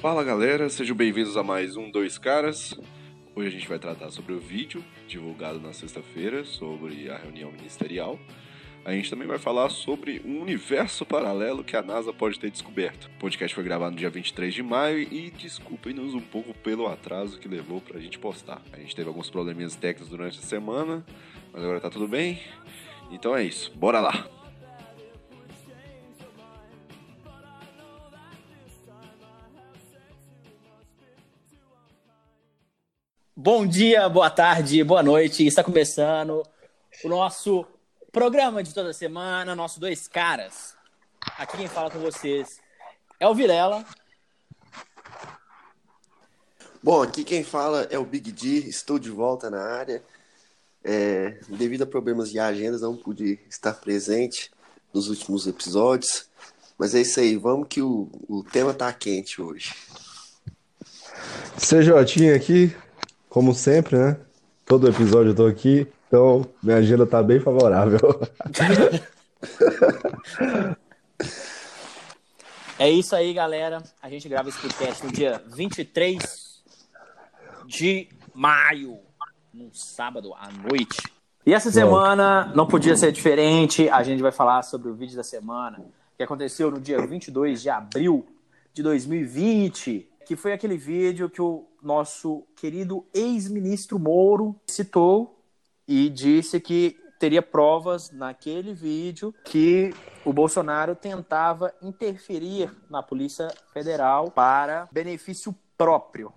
Fala galera, sejam bem-vindos a mais um Dois Caras. Hoje a gente vai tratar sobre o vídeo divulgado na sexta-feira sobre a reunião ministerial. A gente também vai falar sobre um universo paralelo que a NASA pode ter descoberto. O podcast foi gravado no dia 23 de maio e desculpem-nos um pouco pelo atraso que levou pra gente postar. A gente teve alguns probleminhas técnicos durante a semana, mas agora tá tudo bem. Então é isso, bora lá! Bom dia, boa tarde, boa noite. Está começando o nosso programa de toda semana, nosso Dois Caras. Aqui quem fala com vocês é o Vilela. Bom, aqui quem fala é o Big D, estou de volta na área. É, devido a problemas de agendas, não pude estar presente nos últimos episódios. Mas é isso aí, vamos que o, o tema tá quente hoje. CJ aqui, como sempre, né? Todo episódio eu tô aqui, então minha agenda tá bem favorável. É isso aí, galera. A gente grava esse podcast no dia 23 de maio, num sábado à noite. E essa semana não podia ser diferente. A gente vai falar sobre o vídeo da semana que aconteceu no dia 22 de abril de 2020 que foi aquele vídeo que o nosso querido ex-ministro Moro citou e disse que teria provas naquele vídeo que o Bolsonaro tentava interferir na Polícia Federal para benefício próprio.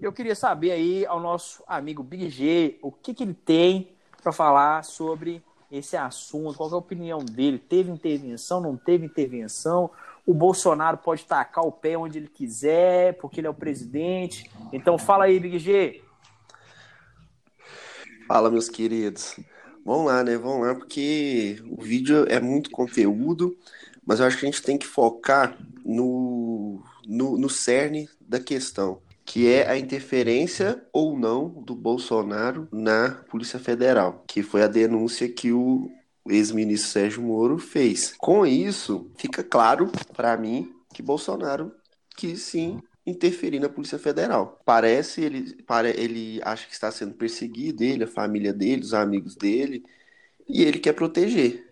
Eu queria saber aí ao nosso amigo Big G o que, que ele tem para falar sobre esse assunto, qual é a opinião dele, teve intervenção, não teve intervenção, o Bolsonaro pode tacar o pé onde ele quiser, porque ele é o presidente. Então fala aí, Big G. Fala, meus queridos. Vamos lá, né? Vamos lá, porque o vídeo é muito conteúdo, mas eu acho que a gente tem que focar no, no, no cerne da questão, que é a interferência ou não do Bolsonaro na Polícia Federal, que foi a denúncia que o o ex-ministro Sérgio Moro fez. Com isso, fica claro para mim que Bolsonaro quis sim interferir na Polícia Federal. Parece ele, para, ele acha que está sendo perseguido, ele, a família dele, os amigos dele, e ele quer proteger.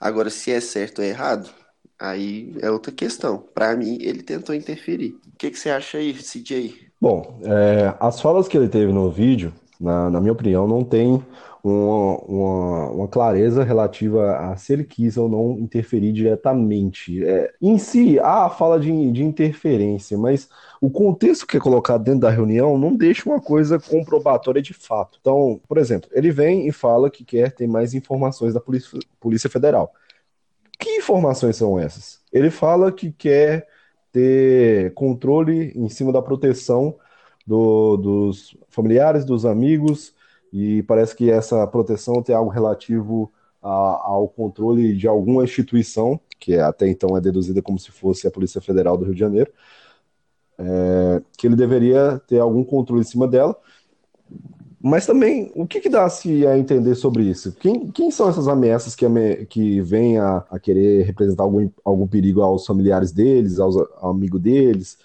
Agora, se é certo ou errado, aí é outra questão. Para mim, ele tentou interferir. O que, que você acha aí, CJ? Bom, é, as falas que ele teve no vídeo, na, na minha opinião, não tem uma, uma, uma, clareza relativa a se ele quis ou não interferir diretamente. É, em si, há fala de, de interferência, mas o contexto que é colocado dentro da reunião não deixa uma coisa comprobatória de fato. Então, por exemplo, ele vem e fala que quer ter mais informações da Polícia, Polícia Federal. Que informações são essas? Ele fala que quer ter controle em cima da proteção do, dos familiares, dos amigos, e parece que essa proteção tem algo relativo a, ao controle de alguma instituição, que até então é deduzida como se fosse a Polícia Federal do Rio de Janeiro, é, que ele deveria ter algum controle em cima dela. Mas também, o que, que dá-se a entender sobre isso? Quem, quem são essas ameaças que, que vêm a, a querer representar algum, algum perigo aos familiares deles, aos amigos deles?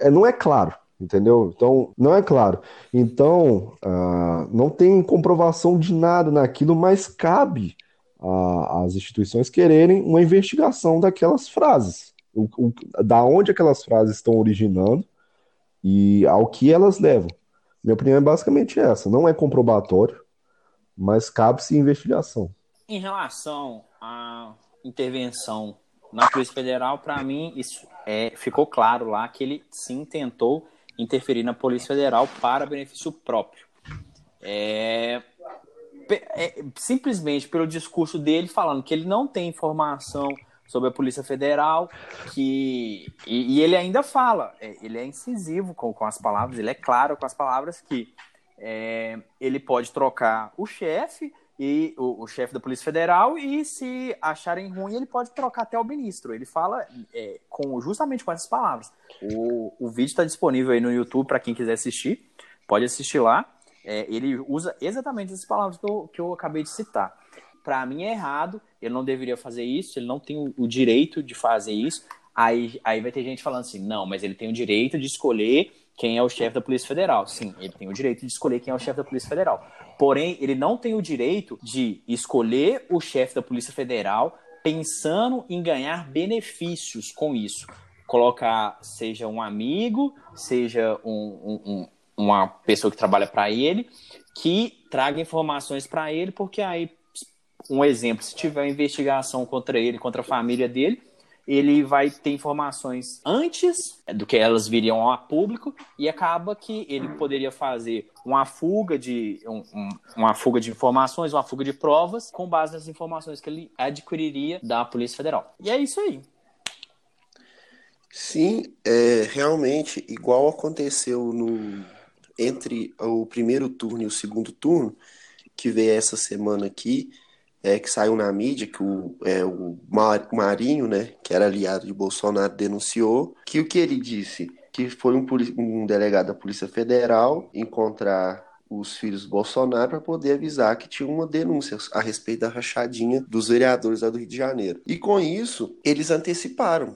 É, não é claro entendeu? Então, não é claro. Então, uh, não tem comprovação de nada naquilo, mas cabe às instituições quererem uma investigação daquelas frases, o, o, da onde aquelas frases estão originando e ao que elas levam. Minha opinião é basicamente essa. Não é comprobatório, mas cabe-se investigação. Em relação à intervenção na Polícia Federal, para mim, isso é, ficou claro lá que ele sim tentou interferir na Polícia Federal para benefício próprio. É, é, simplesmente pelo discurso dele falando que ele não tem informação sobre a Polícia Federal, que e, e ele ainda fala, é, ele é incisivo com, com as palavras, ele é claro com as palavras que é, ele pode trocar o chefe e o, o chefe da Polícia Federal e se acharem ruim ele pode trocar até o ministro. Ele fala é, com justamente com essas palavras. O, o vídeo está disponível aí no YouTube para quem quiser assistir, pode assistir lá. É, ele usa exatamente essas palavras que eu, que eu acabei de citar. Para mim é errado, ele não deveria fazer isso, ele não tem o, o direito de fazer isso. Aí, aí vai ter gente falando assim, não, mas ele tem o direito de escolher quem é o chefe da Polícia Federal. Sim, ele tem o direito de escolher quem é o chefe da Polícia Federal. Porém, ele não tem o direito de escolher o chefe da Polícia Federal pensando em ganhar benefícios com isso. Colocar, seja um amigo, seja um, um, uma pessoa que trabalha para ele, que traga informações para ele, porque aí, um exemplo, se tiver investigação contra ele, contra a família dele, ele vai ter informações antes do que elas viriam a público e acaba que ele poderia fazer uma fuga de um, um, uma fuga de informações, uma fuga de provas com base nas informações que ele adquiriria da Polícia Federal. E é isso aí. Sim, é, realmente, igual aconteceu no entre o primeiro turno e o segundo turno, que veio essa semana aqui, é, que saiu na mídia, que o, é, o Marinho, né, que era aliado de Bolsonaro, denunciou, que o que ele disse? Que foi um, um delegado da Polícia Federal encontrar os filhos Bolsonaro para poder avisar que tinha uma denúncia a respeito da rachadinha dos vereadores lá do Rio de Janeiro. E com isso, eles anteciparam,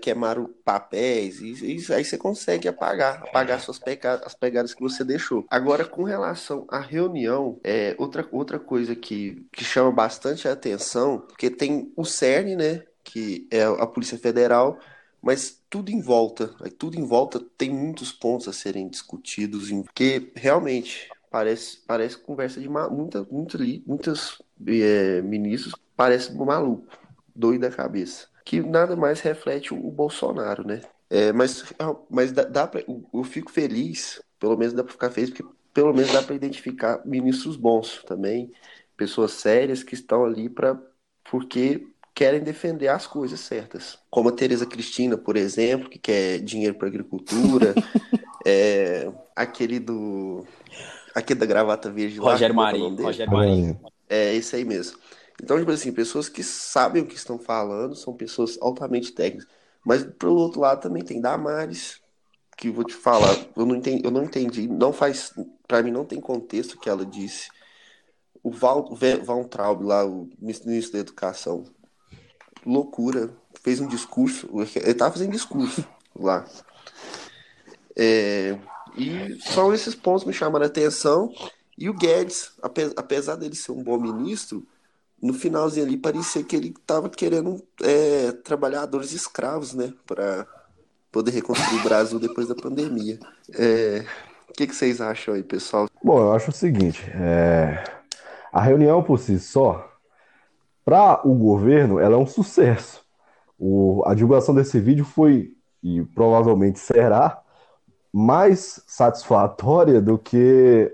queimaram papéis, e, aí você consegue apagar, apagar suas pegadas, as pegadas que você deixou. Agora, com relação à reunião, é outra, outra coisa que, que chama bastante a atenção, porque tem o CERN, né, que é a Polícia Federal, mas tudo em volta, tudo em volta tem muitos pontos a serem discutidos, porque realmente parece, parece conversa de muita, muita, muitos é, ministros, parece maluco, doido da cabeça que nada mais reflete o Bolsonaro, né? É, mas mas dá, dá pra, eu fico feliz, pelo menos dá para ficar feliz, porque pelo menos dá para identificar ministros bons também, pessoas sérias que estão ali para porque querem defender as coisas certas. Como a Tereza Cristina, por exemplo, que quer dinheiro para agricultura, é, aquele do aquele da gravata verde Rogério lá, Marinho, Rogério Marinho. É esse aí mesmo. Então, tipo assim, pessoas que sabem o que estão falando, são pessoas altamente técnicas. Mas, pelo outro lado, também tem Damares, que vou te falar, eu não entendi, eu não entendi não faz, para mim não tem contexto que ela disse. O Val, Val Traub lá, o ministro da Educação, loucura, fez um discurso, ele tava fazendo discurso lá. É, e só esses pontos me chamaram a atenção. E o Guedes, apesar dele ser um bom ministro, no finalzinho ali parecia que ele estava querendo é, trabalhadores escravos, né? Para poder reconstruir o Brasil depois da pandemia. É, o que, que, vocês acham aí, pessoal? Bom, eu acho o seguinte: é, a reunião por si só, para o governo, ela é um sucesso. O, a divulgação desse vídeo foi, e provavelmente será, mais satisfatória do que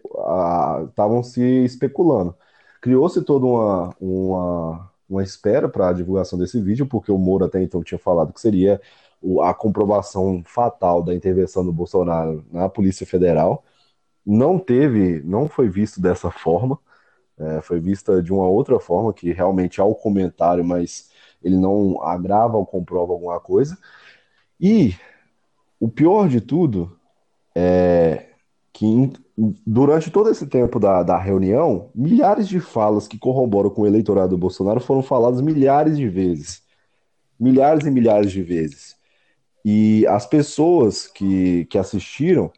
estavam se especulando. Criou-se toda uma, uma, uma espera para a divulgação desse vídeo, porque o Moro até então tinha falado que seria a comprovação fatal da intervenção do Bolsonaro na Polícia Federal. Não teve, não foi visto dessa forma, é, foi vista de uma outra forma, que realmente há o comentário, mas ele não agrava ou comprova alguma coisa. E o pior de tudo é que durante todo esse tempo da, da reunião, milhares de falas que corroboram com o eleitorado do Bolsonaro foram faladas milhares de vezes. Milhares e milhares de vezes. E as pessoas que, que assistiram,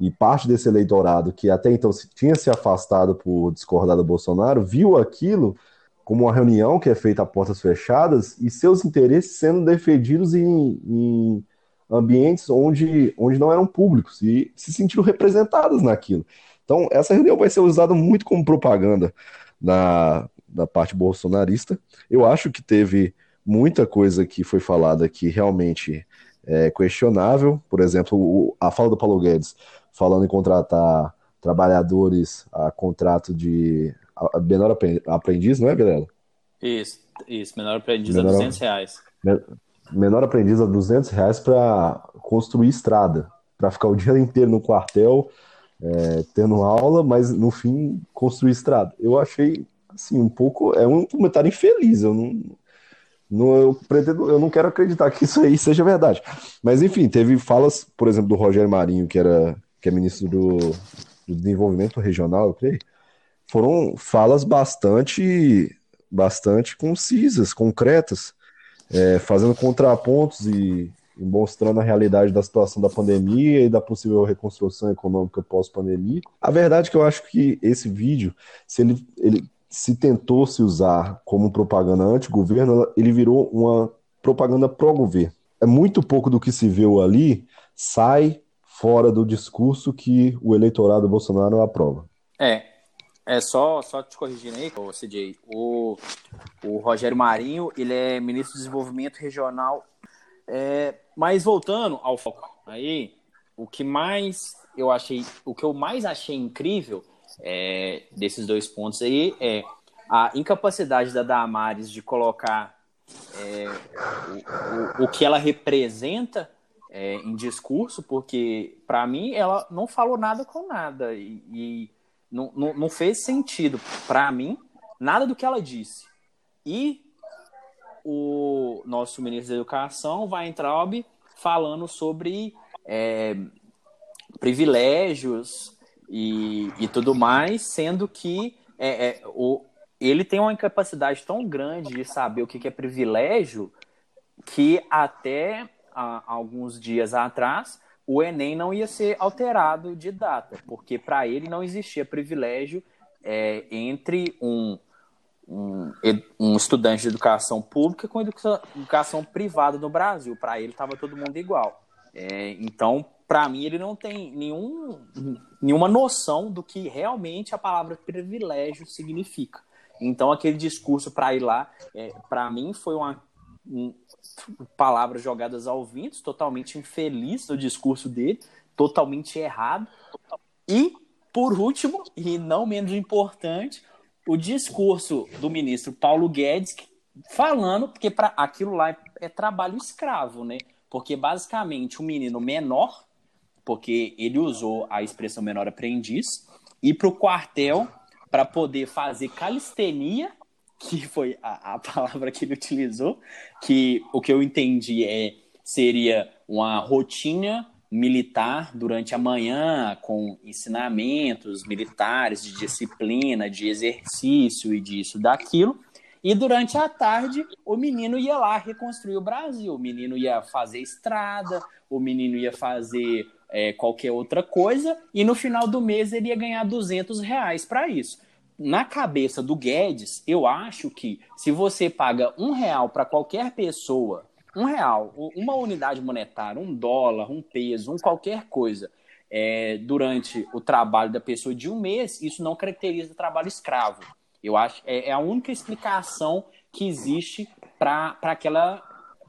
e parte desse eleitorado que até então tinha se afastado por discordar do Bolsonaro, viu aquilo como uma reunião que é feita a portas fechadas e seus interesses sendo defendidos em, em ambientes onde, onde não eram públicos e se sentiram representadas naquilo. Então, essa reunião vai ser usada muito como propaganda na, na parte bolsonarista. Eu acho que teve muita coisa que foi falada que realmente é questionável. Por exemplo, o, a fala do Paulo Guedes falando em contratar trabalhadores a contrato de a, menor aprendiz, não é, Vilela? Isso, isso, menor aprendiz menor, a 200 reais menor aprendiz a 200 reais para construir estrada, para ficar o dia inteiro no quartel, é, tendo aula, mas no fim construir estrada. Eu achei assim um pouco é um comentário infeliz. Eu não, não eu pretendo, eu não quero acreditar que isso aí seja verdade. Mas enfim, teve falas, por exemplo, do Rogério Marinho, que era que é ministro do, do desenvolvimento regional, eu creio. Foram falas bastante bastante concisas, concretas é, fazendo contrapontos e, mostrando a realidade da situação da pandemia e da possível reconstrução econômica pós-pandemia. A verdade é que eu acho que esse vídeo, se ele, ele se tentou se usar como propaganda anti-governo, ele virou uma propaganda pró-governo. É muito pouco do que se viu ali sai fora do discurso que o eleitorado Bolsonaro aprova. É, é só, só te corrigindo aí, CJ. O, o Rogério Marinho, ele é ministro do Desenvolvimento Regional. É, mas voltando ao foco, aí, o que mais eu achei, o que eu mais achei incrível é, desses dois pontos aí é a incapacidade da Damares de colocar é, o, o, o que ela representa é, em discurso, porque para mim ela não falou nada com nada e, e não, não, fez sentido para mim nada do que ela disse. E o nosso ministro da Educação, Weintraub, falando sobre é, privilégios e, e tudo mais, sendo que é, é, o, ele tem uma incapacidade tão grande de saber o que, que é privilégio que até há alguns dias atrás, o Enem não ia ser alterado de data, porque para ele não existia privilégio é, entre um, um, um, estudante de educação pública com educação, educação privada no Brasil. Para ele estava todo mundo igual. É, então, para mim, ele não tem nenhum, nenhuma noção do que realmente a palavra privilégio significa. Então, aquele discurso para ir lá, é, para mim, foi uma, um, palavras jogadas ao vento, totalmente infeliz no discurso dele, totalmente errado. E, por último, e não menos importante, o discurso do ministro Paulo Guedes falando, porque para aquilo lá é, é trabalho escravo, né? Porque basicamente um menino menor, porque ele usou a expressão menor aprendiz, ir para o quartel para poder fazer calistenia que foi a, a palavra que ele utilizou, que o que eu entendi é seria uma rotina militar durante a manhã, com ensinamentos militares de disciplina, de exercício e disso, daquilo. E durante a tarde, o menino ia lá reconstruir o Brasil. O menino ia fazer estrada, o menino ia fazer é, qualquer outra coisa, e no final do mês ele ia ganhar 200 reais para isso na cabeça do Guedes, eu acho que se você paga um real para qualquer pessoa, um real, uma unidade monetária, um dólar, um peso, um qualquer coisa, é, durante o trabalho da pessoa de um mês, isso não caracteriza trabalho escravo. Eu acho é, é a única explicação que existe para aquela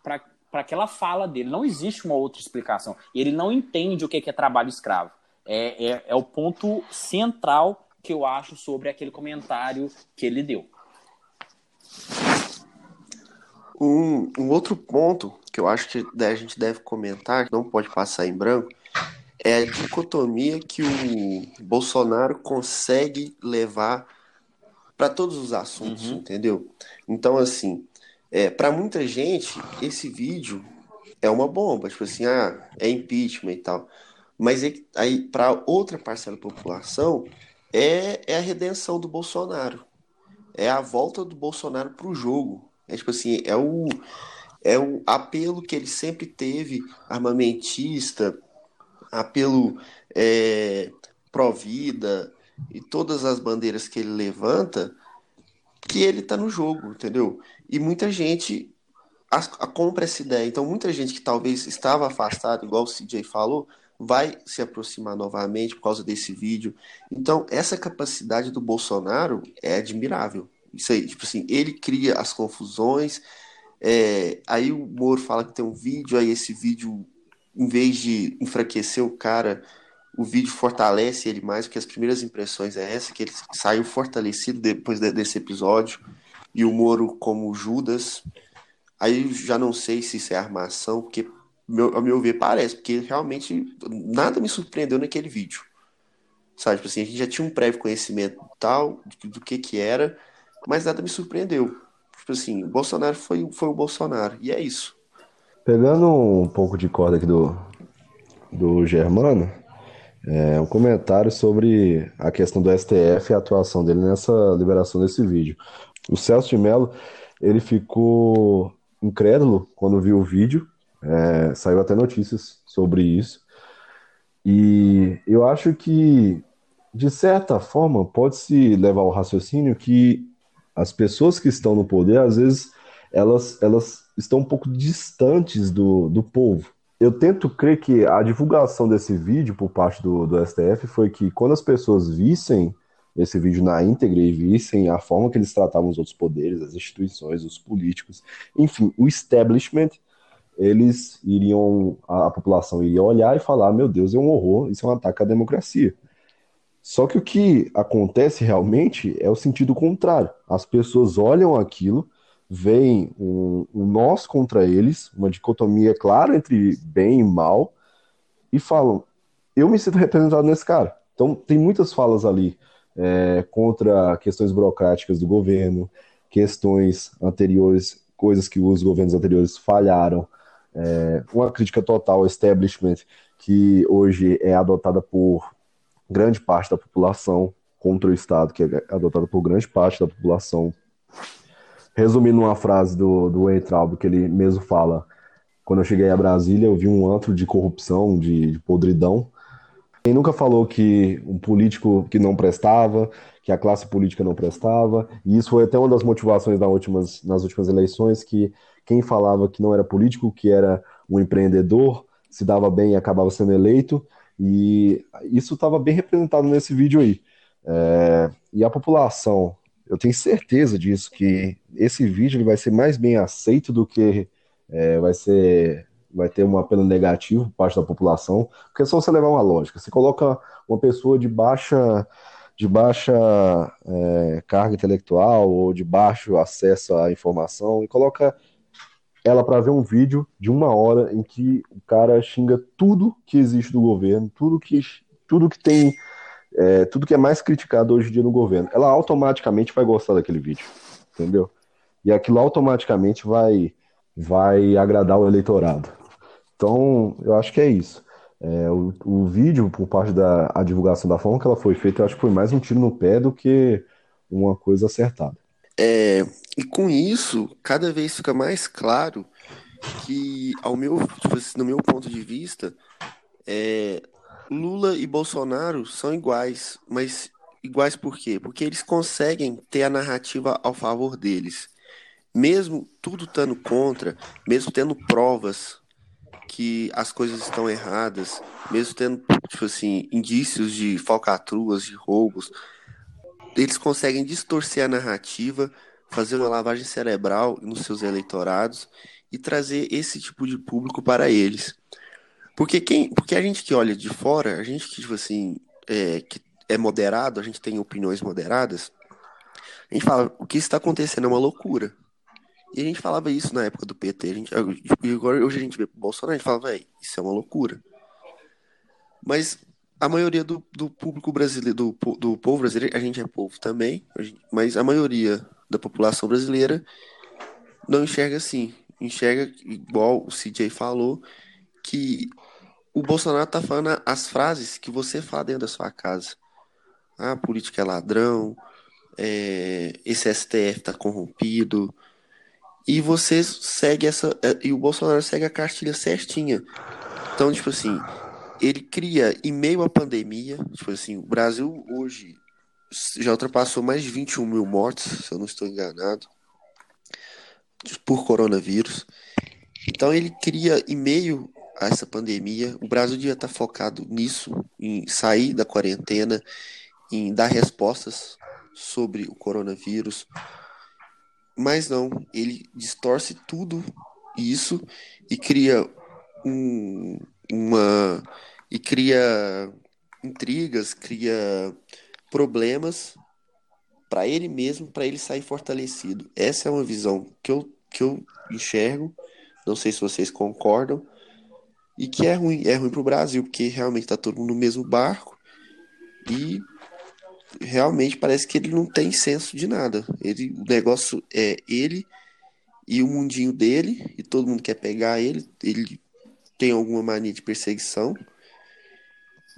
para aquela fala dele. Não existe uma outra explicação. Ele não entende o que é trabalho escravo. É, é, é o ponto central que eu acho sobre aquele comentário que ele deu. Um, um outro ponto que eu acho que a gente deve comentar, que não pode passar em branco, é a dicotomia que o Bolsonaro consegue levar para todos os assuntos, uhum. entendeu? Então, assim, é, para muita gente, esse vídeo é uma bomba, tipo assim, ah, é impeachment e tal. Mas é, aí, para outra parcela da população, é, é a redenção do Bolsonaro. É a volta do Bolsonaro para o jogo. É tipo assim, é o, é o apelo que ele sempre teve, armamentista, apelo é, pró-vida e todas as bandeiras que ele levanta, que ele tá no jogo, entendeu? E muita gente a, a compra essa ideia. Então, muita gente que talvez estava afastada, igual o CJ falou, vai se aproximar novamente por causa desse vídeo. Então, essa capacidade do Bolsonaro é admirável. Isso aí, tipo assim, ele cria as confusões. É, aí o Moro fala que tem um vídeo, aí esse vídeo, em vez de enfraquecer o cara, o vídeo fortalece ele mais, porque as primeiras impressões é essa, que ele saiu fortalecido depois desse episódio, e o Moro como Judas. Aí já não sei se isso é armação, porque meu, ao meu ver, parece, porque realmente nada me surpreendeu naquele vídeo. Sabe, tipo assim, a gente já tinha um prévio conhecimento tal, do, do que que era, mas nada me surpreendeu. Tipo assim, o Bolsonaro foi, foi o Bolsonaro, e é isso. Pegando um pouco de corda aqui do, do Germano, é, um comentário sobre a questão do STF e a atuação dele nessa liberação desse vídeo. O Celso de Mello, ele ficou incrédulo quando vi o vídeo, é, saiu até notícias sobre isso. E eu acho que, de certa forma, pode-se levar ao raciocínio que as pessoas que estão no poder, às vezes, elas, elas estão um pouco distantes do, do povo. Eu tento crer que a divulgação desse vídeo por parte do, do STF foi que quando as pessoas vissem esse vídeo na íntegra e vissem a forma que eles tratavam os outros poderes, as instituições, os políticos, enfim, o establishment, eles iriam, a, população iria olhar e falar: meu Deus, é um horror, isso é um ataque à democracia. Só que o que acontece realmente é o sentido contrário. As pessoas olham aquilo, veem um, um nós contra eles, uma dicotomia clara entre bem e mal, e falam: eu me sinto representado nesse cara. Então, tem muitas falas ali é, contra questões burocráticas do governo, questões anteriores, coisas que os governos anteriores falharam, é, uma crítica total ao establishment que hoje é adotada por grande parte da população contra o Estado, que é adotada por grande parte da população. Resumindo uma frase do, do Entraldo, que ele mesmo fala, quando eu cheguei a Brasília, eu vi um antro de corrupção, de, de podridão, quem nunca falou que um político que não prestava, que a classe política não prestava, e isso foi até uma das motivações nas últimas, nas últimas eleições, que quem falava que não era político, que era um empreendedor, se dava bem e acabava sendo eleito, e isso estava bem representado nesse vídeo aí. É, e a população, eu tenho certeza disso, que esse vídeo ele vai ser mais bem aceito do que é, vai ser vai ter um apelo negativo por parte da população, porque é só você levar uma lógica. Você coloca uma pessoa de baixa, de baixa é, carga intelectual ou de baixo acesso à informação e coloca ela para ver um vídeo de uma hora em que o cara xinga tudo que existe do governo, tudo que, tudo que tem, é, tudo que é mais criticado hoje em dia no governo. Ela automaticamente vai gostar daquele vídeo, entendeu? E aquilo automaticamente vai vai agradar o eleitorado. Então, eu acho que é isso. É, o, o, vídeo, por parte da divulgação da forma que ela foi feita, eu acho que foi mais um tiro no pé do que uma coisa acertada. É, e com isso, cada vez fica mais claro que, ao meu, tipo assim, no meu ponto de vista, é, Lula e Bolsonaro são iguais, mas iguais por quê? Porque eles conseguem ter a narrativa ao favor deles. Mesmo tudo estando contra, mesmo tendo provas que as coisas estão erradas, mesmo tendo, tipo assim, indícios de falcatruas, de roubos, eles conseguem distorcer a narrativa, fazer uma lavagem cerebral nos seus eleitorados e trazer esse tipo de público para eles. Porque quem, porque a gente que olha de fora, a gente que tipo assim, é, que é moderado, a gente tem opiniões moderadas, a gente fala, o que está acontecendo é uma loucura. E a gente falava isso na época do PT. A gente, e agora hoje a gente vê pro Bolsonaro, gente fala, velho, isso é uma loucura. Mas a maioria do, do público brasileiro, do, do povo brasileiro, a gente é povo também, mas a maioria da população brasileira não enxerga assim. Enxerga, igual o CJ falou, que o Bolsonaro tá falando as frases que você fala dentro da sua casa. Ah, a política é ladrão, é, esse STF tá corrompido, e você segue essa. É, e o Bolsonaro segue a cartilha certinha. Então, tipo assim, ele cria, em meio à pandemia, tipo assim, o Brasil hoje já ultrapassou mais de 21 mil mortes, se eu não estou enganado, por coronavírus. Então ele cria, em meio a essa pandemia, o Brasil devia estar focado nisso, em sair da quarentena, em dar respostas sobre o coronavírus, mas não, ele distorce tudo isso e cria um, uma e cria intrigas, cria problemas para ele mesmo, para ele sair fortalecido. Essa é uma visão que eu, que eu enxergo, não sei se vocês concordam, e que é ruim, é ruim para o Brasil, porque realmente está todo mundo no mesmo barco e realmente parece que ele não tem senso de nada. Ele, o negócio é ele e o mundinho dele, e todo mundo quer pegar ele, ele tem alguma mania de perseguição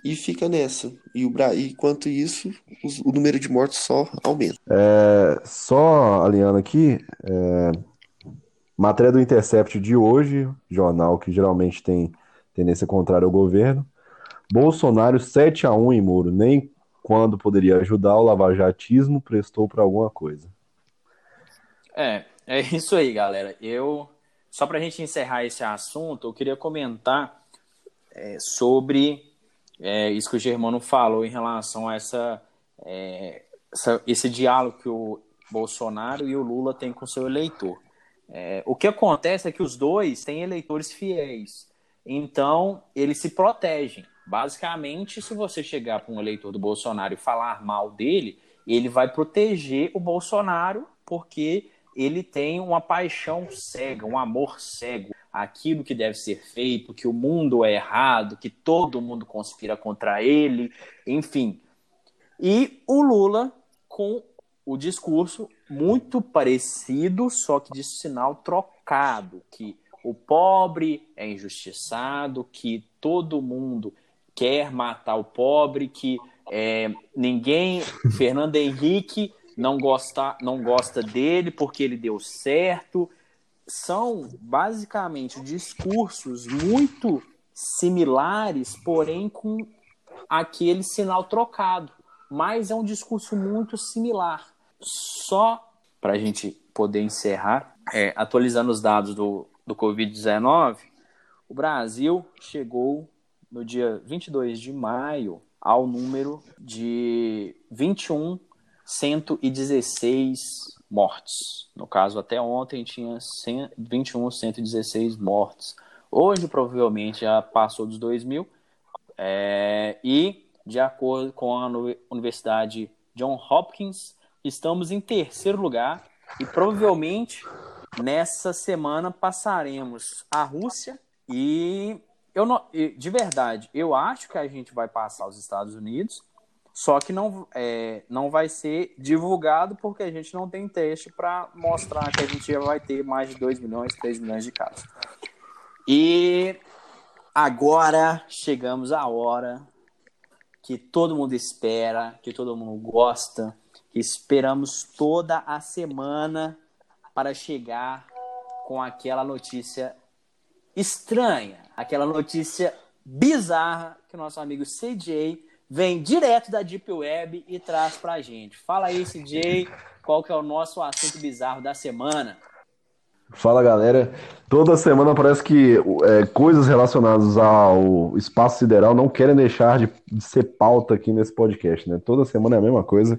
e fica nessa. E, o, e enquanto isso, os, o número de mortos só aumenta. É, só alinhando aqui, é, Matéria do Intercept de hoje, jornal que geralmente tem tendência contrária ao governo. Bolsonaro 7 a 1 em Moro, nem quando poderia ajudar o lavajatismo prestou para alguma coisa. É, é isso aí, galera. Eu só para a gente encerrar esse assunto, eu queria comentar é, sobre é, isso que o Germano falou em relação a essa, é, essa, esse diálogo que o Bolsonaro e o Lula têm com seu eleitor. É, o que acontece é que os dois têm eleitores fiéis, então eles se protegem. Basicamente, se você chegar para um eleitor do Bolsonaro e falar mal dele, ele vai proteger o Bolsonaro porque ele tem uma paixão cega, um amor cego, aquilo que deve ser feito, que o mundo é errado, que todo mundo conspira contra ele, enfim. E o Lula com o discurso muito parecido, só que de sinal trocado, que o pobre é injustiçado, que todo mundo quer matar o pobre, que é, ninguém, Fernando Henrique não gosta, não gosta dele porque ele deu certo. São basicamente discursos muito similares, porém com aquele sinal trocado. Mas é um discurso muito similar. Só para a gente poder encerrar, é, atualizando os dados do, do Covid-19, o Brasil chegou no dia 22 de maio ao número de 21 116 mortes. No caso, até ontem tinha 21 116 mortes. Hoje, provavelmente, já passou dos 2 mil. É, e, de acordo com a Universidade John Hopkins, estamos em terceiro lugar e provavelmente nessa semana passaremos a Rússia e eu não, de verdade, eu acho que a gente vai passar os Estados Unidos, só que não, é, não vai ser divulgado porque a gente não tem teste para mostrar que a gente já vai ter mais de 2 milhões, 3 milhões de casos. E agora chegamos à hora que todo mundo espera, que todo mundo gosta, que esperamos toda a semana para chegar com aquela notícia estranha, aquela notícia bizarra que o nosso amigo CJ vem direto da Deep Web e traz para a gente. Fala aí, CJ, qual que é o nosso assunto bizarro da semana? Fala galera, toda semana parece que é, coisas relacionadas ao espaço sideral não querem deixar de, de, ser pauta aqui nesse podcast, né? Toda semana é a mesma coisa.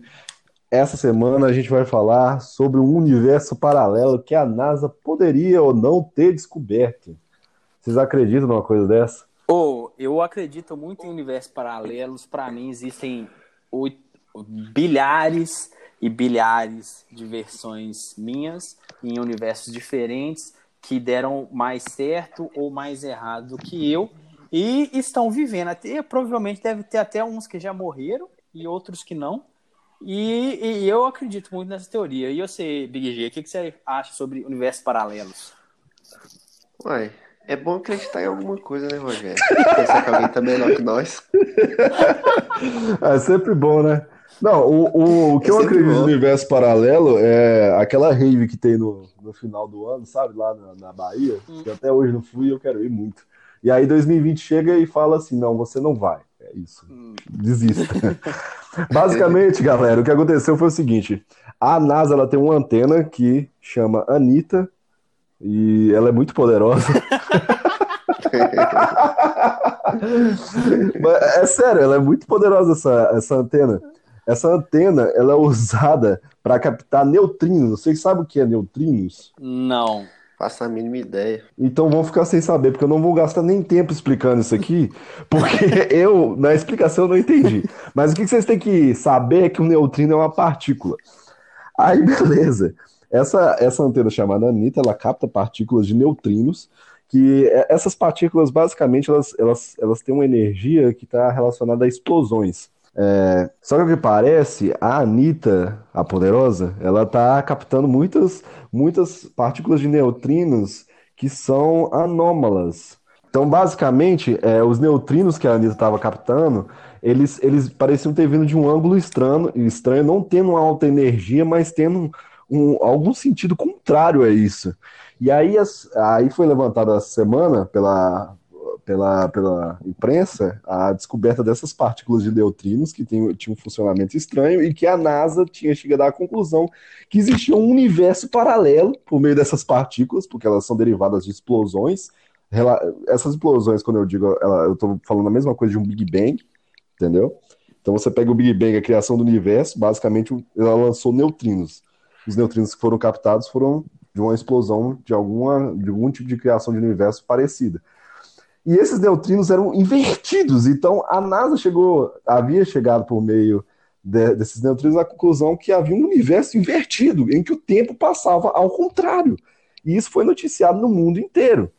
Essa semana a gente vai falar sobre um universo paralelo que a NASA poderia ou não ter descoberto. Vocês acreditam numa coisa dessa? Oh, eu acredito muito em universos paralelos. Para mim, existem oito, bilhares e bilhares de versões minhas em universos diferentes que deram mais certo ou mais errado do que eu e estão vivendo. Até, provavelmente deve ter até uns que já morreram e outros que não. E, e eu acredito muito nessa teoria. E você, Big G, o que, que você acha sobre universos paralelos? Uai, é bom acreditar em alguma coisa, né, Rogério? Pensar que alguém tá melhor que nós. É sempre bom, né? Não, o, o, o que é eu acredito bom. no universo paralelo é aquela rave que tem no, no final do ano, sabe? Lá na, na Bahia, hum. que até hoje não fui e eu quero ir muito. E aí 2020 chega e fala assim, não, você não vai. É isso. Hum. Desista. Basicamente, galera, o que aconteceu foi o seguinte. A NASA ela tem uma antena que chama Anitta, e ela é muito poderosa. é sério, ela é muito poderosa essa, essa antena. Essa antena ela é usada para captar neutrinos. Vocês sabem o que é neutrinos? Não. Faço a mínima ideia. Então vão ficar sem saber, porque eu não vou gastar nem tempo explicando isso aqui, porque eu, na explicação, eu não entendi. Mas o que vocês têm que saber é que um neutrino é uma partícula. Aí, beleza. Essa, essa antena chamada Anitta, ela capta partículas de neutrinos, que é, essas partículas, basicamente, elas, elas, elas têm uma energia que está relacionada a explosões. É, só que o que parece, a Anitta, a poderosa, ela está captando muitas, muitas partículas de neutrinos que são anômalas. Então, basicamente, é, os neutrinos que a Anitta estava captando, eles, eles pareciam ter vindo de um ângulo estranho, estranho, não tendo alta energia, mas tendo um, algum sentido contrário a isso. E aí, as, aí foi levantado essa semana pela, pela, pela imprensa a descoberta dessas partículas de neutrinos que tinham um funcionamento estranho e que a NASA tinha chegado à conclusão que existia um universo paralelo por meio dessas partículas, porque elas são derivadas de explosões. Essas explosões, quando eu digo, eu estou falando a mesma coisa de um Big Bang, entendeu? Então você pega o Big Bang, a criação do universo, basicamente ela lançou neutrinos. Os neutrinos que foram captados foram de uma explosão de alguma de algum tipo de criação de universo parecida. E esses neutrinos eram invertidos. Então a NASA chegou, havia chegado por meio de, desses neutrinos à conclusão que havia um universo invertido, em que o tempo passava ao contrário. E isso foi noticiado no mundo inteiro.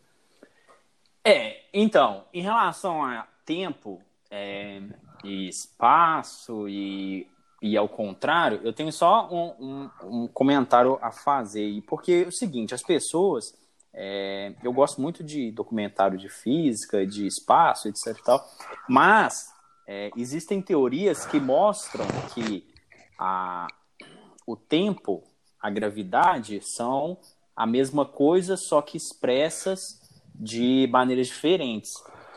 É, então, em relação a tempo é, e espaço e, e ao contrário, eu tenho só um, um, um comentário a fazer. Porque é o seguinte, as pessoas é, eu gosto muito de documentário de física, de espaço, etc. E tal, mas é, existem teorias que mostram que a, o tempo, a gravidade são a mesma coisa, só que expressas de maneiras diferentes.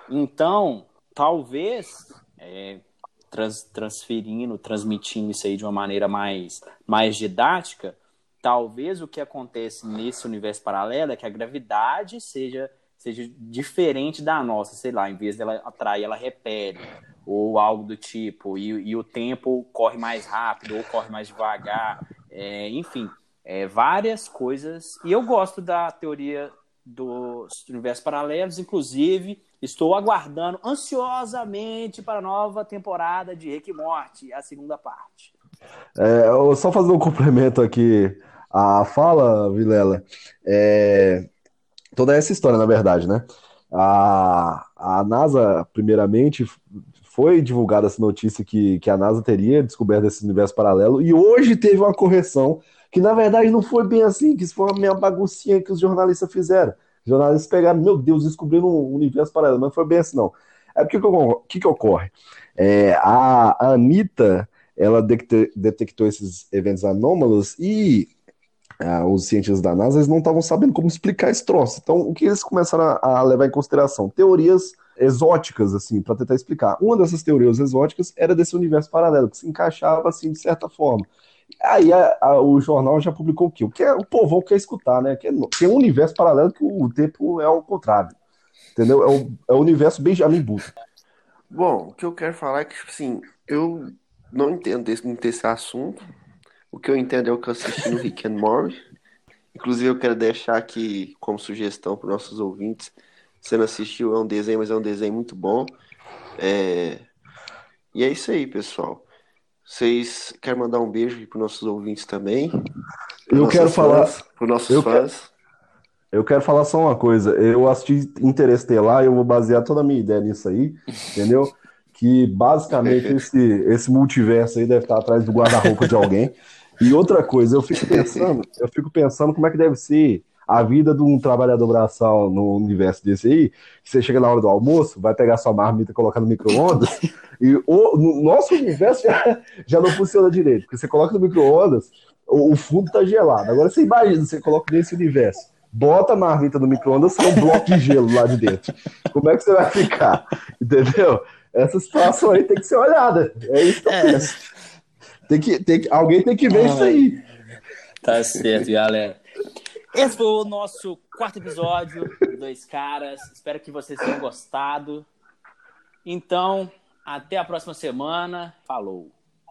Então, talvez é, trans, transferindo, transmitindo isso aí de uma maneira mais, mais didática, talvez o que acontece nesse universo paralelo é que a gravidade seja seja diferente da nossa, sei lá, em vez dela atrair, ela repele, ou algo do tipo, e, e o tempo corre mais rápido, ou corre mais devagar, é, enfim, é, várias coisas. E eu gosto da teoria dos universos paralelos, inclusive estou aguardando ansiosamente para a nova temporada de Rick e a segunda parte. É, só fazer um complemento aqui a fala, Vilela, é toda essa história, na verdade, né? A, a NASA, primeiramente, foi divulgada essa notícia que, que a NASA teria descoberto esse universo paralelo, e hoje teve uma correção que, na verdade, não foi bem assim, que isso foi uma meia baguncinha que os jornalistas fizeram. Os jornalistas pegaram, meu Deus, descobriram um universo paralelo, mas não foi bem assim, não. É porque o que, que ocorre? É, a, a Anitta, ela detectou esses eventos anômalos e ah, os cientistas da NASA eles não estavam sabendo como explicar esse troço. Então, o que eles começaram a, a levar em consideração? Teorias exóticas, assim, para tentar explicar. Uma dessas teorias exóticas era desse universo paralelo, que se encaixava, assim, de certa forma. Aí a, a, o jornal já publicou o quê? O que é, o quer escutar, né? Que é, tem um universo paralelo que o, o tempo é ao contrário. Entendeu? É o, é o universo Benjamin Button. Bom, o que eu quero falar é que, tipo assim, eu não entendo muito esse assunto, o que eu entendo é o que eu assisti no Rick and Morty. Inclusive, eu quero deixar aqui como sugestão para nossos ouvintes. Você não assistiu, é um desenho, mas é um desenho muito bom. É... E é isso aí, pessoal. Vocês querem mandar um beijo para os nossos ouvintes também? Eu quero falar. Para nossos eu fãs. Quero... Eu quero falar só uma coisa. Eu assisti Interestelar e eu vou basear toda a minha ideia nisso aí, entendeu? Que basicamente esse, esse multiverso aí deve estar atrás do guarda-roupa de alguém. E outra coisa, eu fico pensando, eu fico pensando como é que deve ser a vida de um trabalhador braçal no universo desse aí, que você chega na hora do almoço, vai pegar sua marmita e colocar no micro-ondas, e o no nosso universo já, já não funciona direito, porque você coloca no micro-ondas, o, o, fundo tá gelado. Agora você imagina, você coloca nesse universo, bota a marmita no micro-ondas, sai um bloco de gelo lá de dentro. Como é que você vai ficar? Entendeu? Essa situação aí tem que ser olhada. É isso que eu é. penso. Tem que, tem que, alguém tem que ver ah, isso aí. Tá certo, galera. Esse foi o nosso quarto episódio, Dois Caras. Espero que vocês tenham gostado. Então, até a próxima semana. Falou!